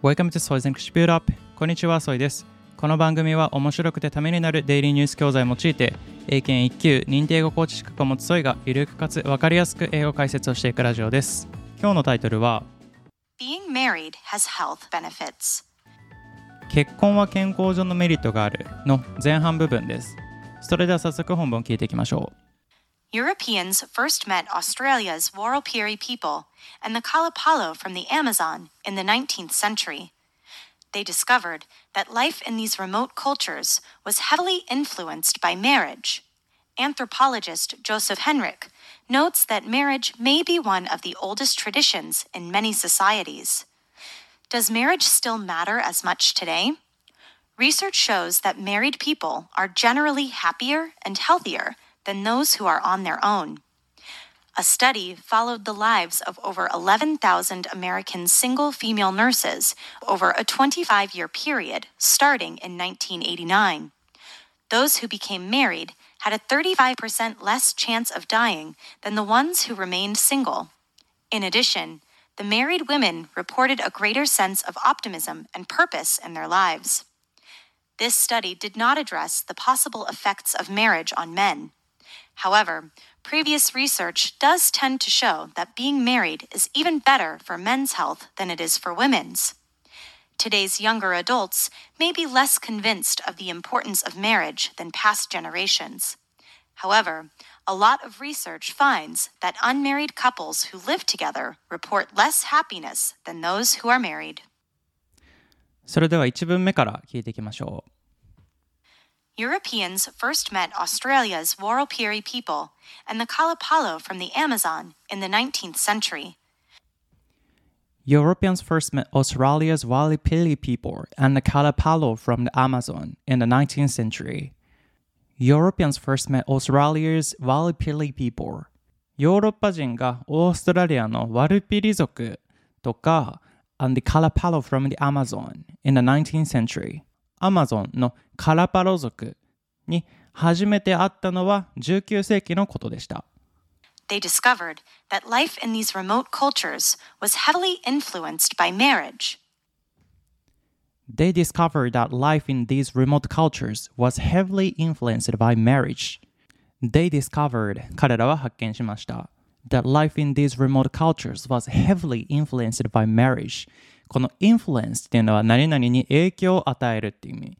Welcome to Soy's English Build Up こんにちは、ソイです。この番組は面白くてためになるデイリーニュース教材を用いて、英検1級認定英語コーチ資格を持つソイがゆるくかつわかりやすく英語解説をしていくラジオです。今日のタイトルは、Being married has health benefits. 結婚は健康上のメリットがあるの前半部分です。それでは早速本文を聞いていきましょう。Europeans first met Australia's Warlpiri people and the Kalapalo from the Amazon in the 19th century. They discovered that life in these remote cultures was heavily influenced by marriage. Anthropologist Joseph Henrich notes that marriage may be one of the oldest traditions in many societies. Does marriage still matter as much today? Research shows that married people are generally happier and healthier than those who are on their own. A study followed the lives of over 11,000 American single female nurses over a 25 year period starting in 1989. Those who became married had a 35% less chance of dying than the ones who remained single. In addition, the married women reported a greater sense of optimism and purpose in their lives. This study did not address the possible effects of marriage on men. However, previous research does tend to show that being married is even better for men's health than it is for women's. Today's younger adults may be less convinced of the importance of marriage than past generations. However, a lot of research finds that unmarried couples who live together report less happiness than those who are married. それでは1文目から聞いていきましょう。 Europeans first met Australia's Warlpiri people and the Kalapalo from the Amazon in the 19th century. Europeans first met Australia's Walipili people and the Kalapalo from the Amazon in the 19th century. Europeans first met Australia's Walipili people. ヨーロッパ人がオーストラリアのワルピリ族とか and the Kalapalo from the Amazon in the 19th century. アマゾンのカラパロ族に初めて会ったのは19世紀のことでした。They discovered that life in these remote cultures was heavily influenced by marriage. They discovered that life in these remote cultures was heavily influenced by marriage. They discovered 彼らは発見しました。That life in these remote cultures was heavily influenced by marriage. この influence っていうのは何々に影響を与えるっていう意味。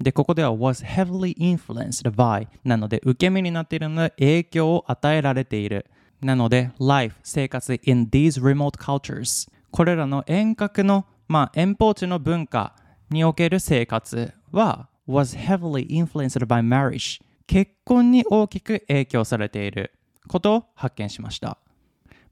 で、ここでは was heavily influenced by なので受け身になっているので影響を与えられている。なので life 生活 in these remote cultures これらの遠隔のまあ遠方地の文化における生活は was heavily influenced by marriage 結婚に大きく影響されていることを発見しました。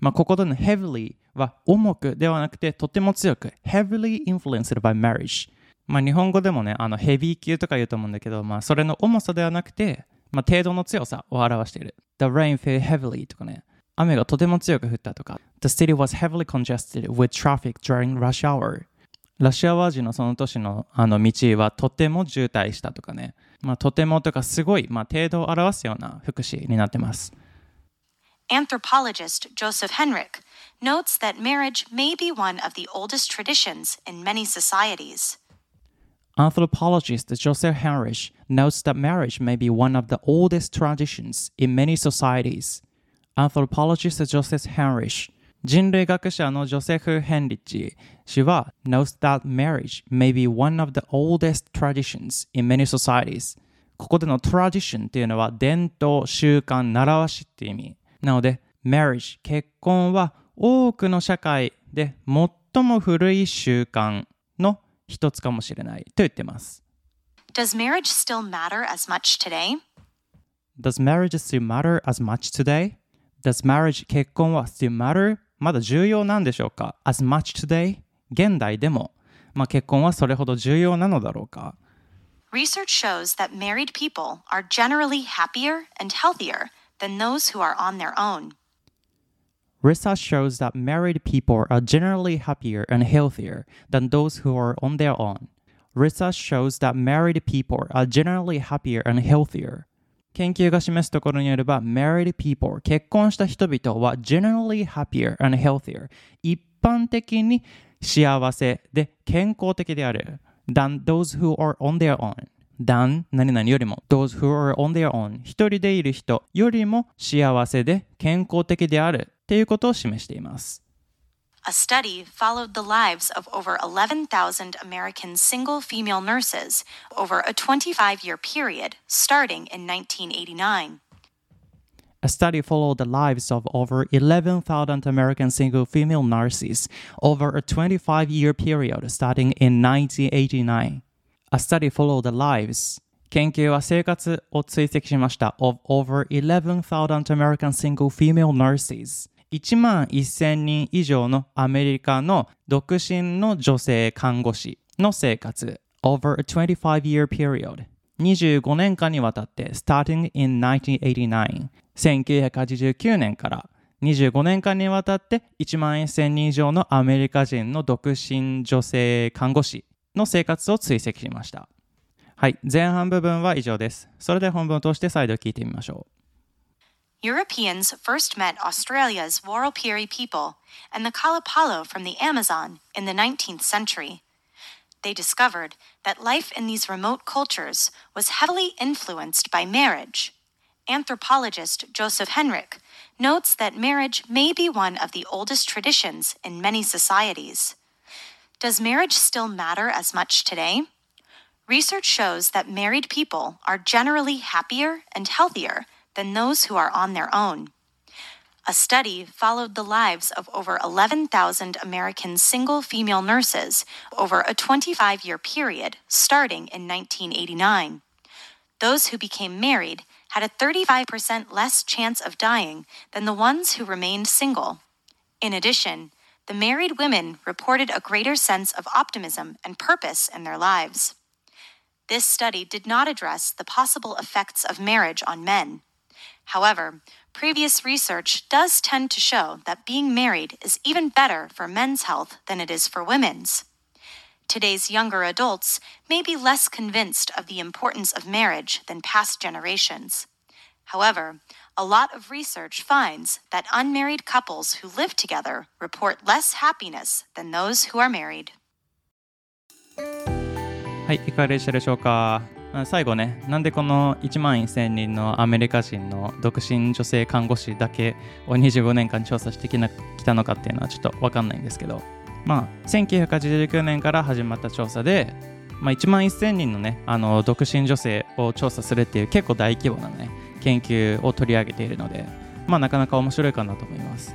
まあ、ここでの heavily は重くではなくてとても強く heavily influenced by marriage まあ日本語でもねあのヘビー級とか言うと思うんだけどまあそれの重さではなくてまあ程度の強さを表している。The rain fell heavily とかね。雨がとても強く降ったとか。The city was heavily congested with traffic during rush hour ラシアワー時のその年のあの道はとても渋滞したとかね。まあとてもとかすごいまあ程度を表すような副詞になってます。Anthropologist Joseph Henrich notes that marriage may be one of the oldest traditions in many societies. Anthropologist Joseph Henrich notes that marriage may be one of the oldest traditions in many societies. Anthropologist Joseph Henrich 人類学者のジョセフ・ヘンリッチ氏は notes that marriage may be one of the oldest traditions in many societies ここでの tradition っていうのは伝統、習慣、習わしっていう意味 なので marriage 結婚は多くの社会で最も古い習慣の一つかもしれないと言ってます Does marriage still matter as much today? Does marriage still matter as much today? Does marriage 結婚は still matter? まだ重要なんでしょうか ?as much today? 現代でも、まあ、結婚はそれほど重要なのだろうか Research shows that married people are generally happier and healthier than those who are on their own. Research shows that married people are generally happier and healthier than those who are on their own. Research shows that married people are generally happier and healthier 研究が示すところによれば、married people、結婚した人々は generally happier and healthier、一般的に幸せで健康的である than those who are on their own。 than 何々よりも those who are on their own 一人でいる人よりも幸せで健康的であるっていうことを示しています。A study followed the lives of over 11,000 American single female nurses over a 25 year period starting in 1989. A study followed the lives of over 11,000 American single female nurses over a 25 year period starting in 1989. A study followed the lives 研究は生活を追跡しました of over 11,000 American single female nurses 1万1000人以上のアメリカの独身の女性看護師の生活 over a 25-year period 25年間にわたって starting in 1989 1989年から25年間にわたって1万1000人以上のアメリカ人の独身女性看護師の生活を追跡しました。はい、前半部分は以上です。それで本文を通して再度聞いてみましょう。Europeans first met Australia's Warlpiri people and the Kalapalo from the Amazon in the 19th century. They discovered that life in these remote cultures was heavily influenced by marriage. Anthropologist Joseph Henrich notes that marriage may be one of the oldest traditions in many societies. Does marriage still matter as much today? Research shows that married people are generally happier and healthier than those who are on their own. A study followed the lives of over 11,000 American single female nurses over a 25 year period starting in 1989. Those who became married had a 35% less chance of dying than the ones who remained single. In addition, the married women reported a greater sense of optimism and purpose in their lives. This study did not address the possible effects of marriage on men. However, previous research does tend to show that being married is even better for men's health than it is for women's. Today's younger adults may be less convinced of the importance of marriage than past generations. However, a lot of research finds that unmarried couples who live together report less happiness than those who are married. はい、いかがでしたでしょうか？最後ね、なんでこの1万1000人のアメリカ人の独身女性看護師だけを25年間調査してきなきたのかっていうのはちょっとわかんないんですけど、まあ、1989年から始まった調査で、まあ、1万1000人のね、あの独身女性を調査するっていう結構大規模なね、研究を取り上げているので、まあ、なかなか面白いかなと思います。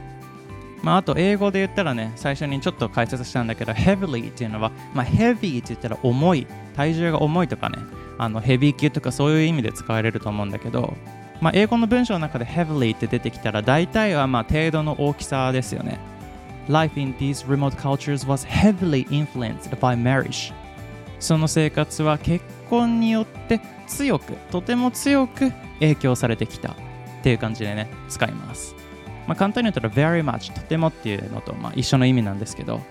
まあ、あと英語で言ったらね、最初にちょっと解説したんだけど、heavily っていうのは、まあ、heavy って言ったら重い、体重が重いとかね、あのヘビー級とかそういう意味で使われると思うんだけど、まあ、英語の文章の中で heavily って出てきたら大体はまあ程度の大きさですよね。Life in these remote cultures was heavily influenced by marriage. その生活は結婚によって強く、とても強く影響されてきたっていう感じでね、使います。まあ、簡単に言ったら very much とてもっていうのとまあ一緒の意味なんですけど、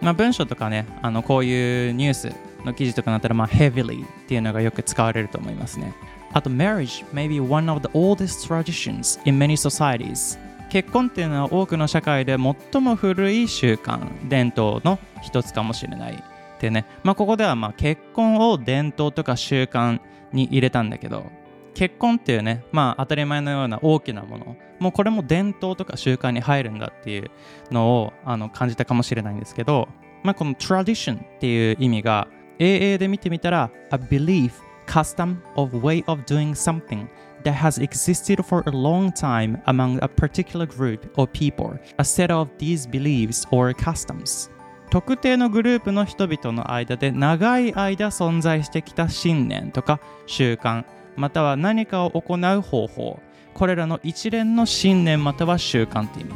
まあ、文章とかね、あのこういうニュースの記事とかになったら、まあ、heavily っていうのがよく使われると思いますね。あと、marriage may be one of the oldest traditions in many societies. 結婚っていうのは多くの社会で最も古い習慣、伝統の一つかもしれない。でね、まあ、ここではまあ結婚を伝統とか習慣に入れたんだけど、結婚っていうね、まあ当たり前のような大きなもの、もうこれも伝統とか習慣に入るんだっていうのをあの感じたかもしれないんですけど、まあこの tradition っていう意味が AA で見てみたら A belief, custom of way of doing something that has existed for a long time among a particular group of people, a set of these beliefs or customs 特定のグループの人々の間で長い間存在してきた信念とか習慣または何かを行う方法これらの一連の信念または習慣って意味。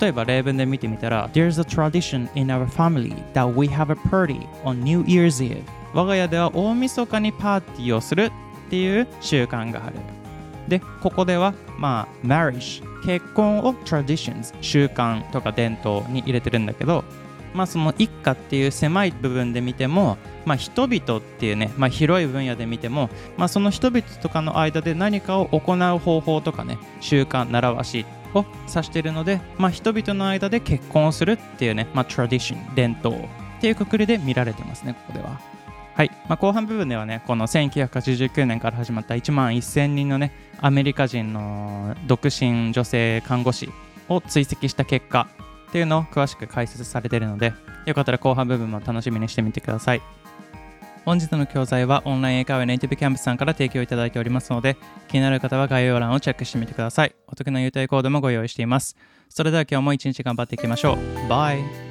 例えば例文で見てみたら There's a tradition in our family that we have a party on New Year's Eve. 我が家では大晦日にパーティーをするっていう習慣がある。でここではまあ marriage 結婚を traditions 習慣とか伝統に入れてるんだけどまあ、その一家っていう狭い部分で見ても、まあ、人々っていうね、まあ、広い分野で見ても、まあ、その人々とかの間で何かを行う方法とかね習慣習わしを指しているので、まあ、人々の間で結婚をするっていうね、まあ、トラディション伝統っていうくくりで見られてますねここでは。はい、まあ、後半部分ではねこの1989年から始まった1万1000人のねアメリカ人の独身女性看護師を追跡した結果っていうのを詳しく解説されているのでよかったら後半部分も楽しみにしてみてください。本日の教材はオンライン英会話ネイティブキャンプさんから提供いただいておりますので気になる方は概要欄をチェックしてみてください。お得な優待コードもご用意しています。それでは今日も一日頑張っていきましょう。バイ。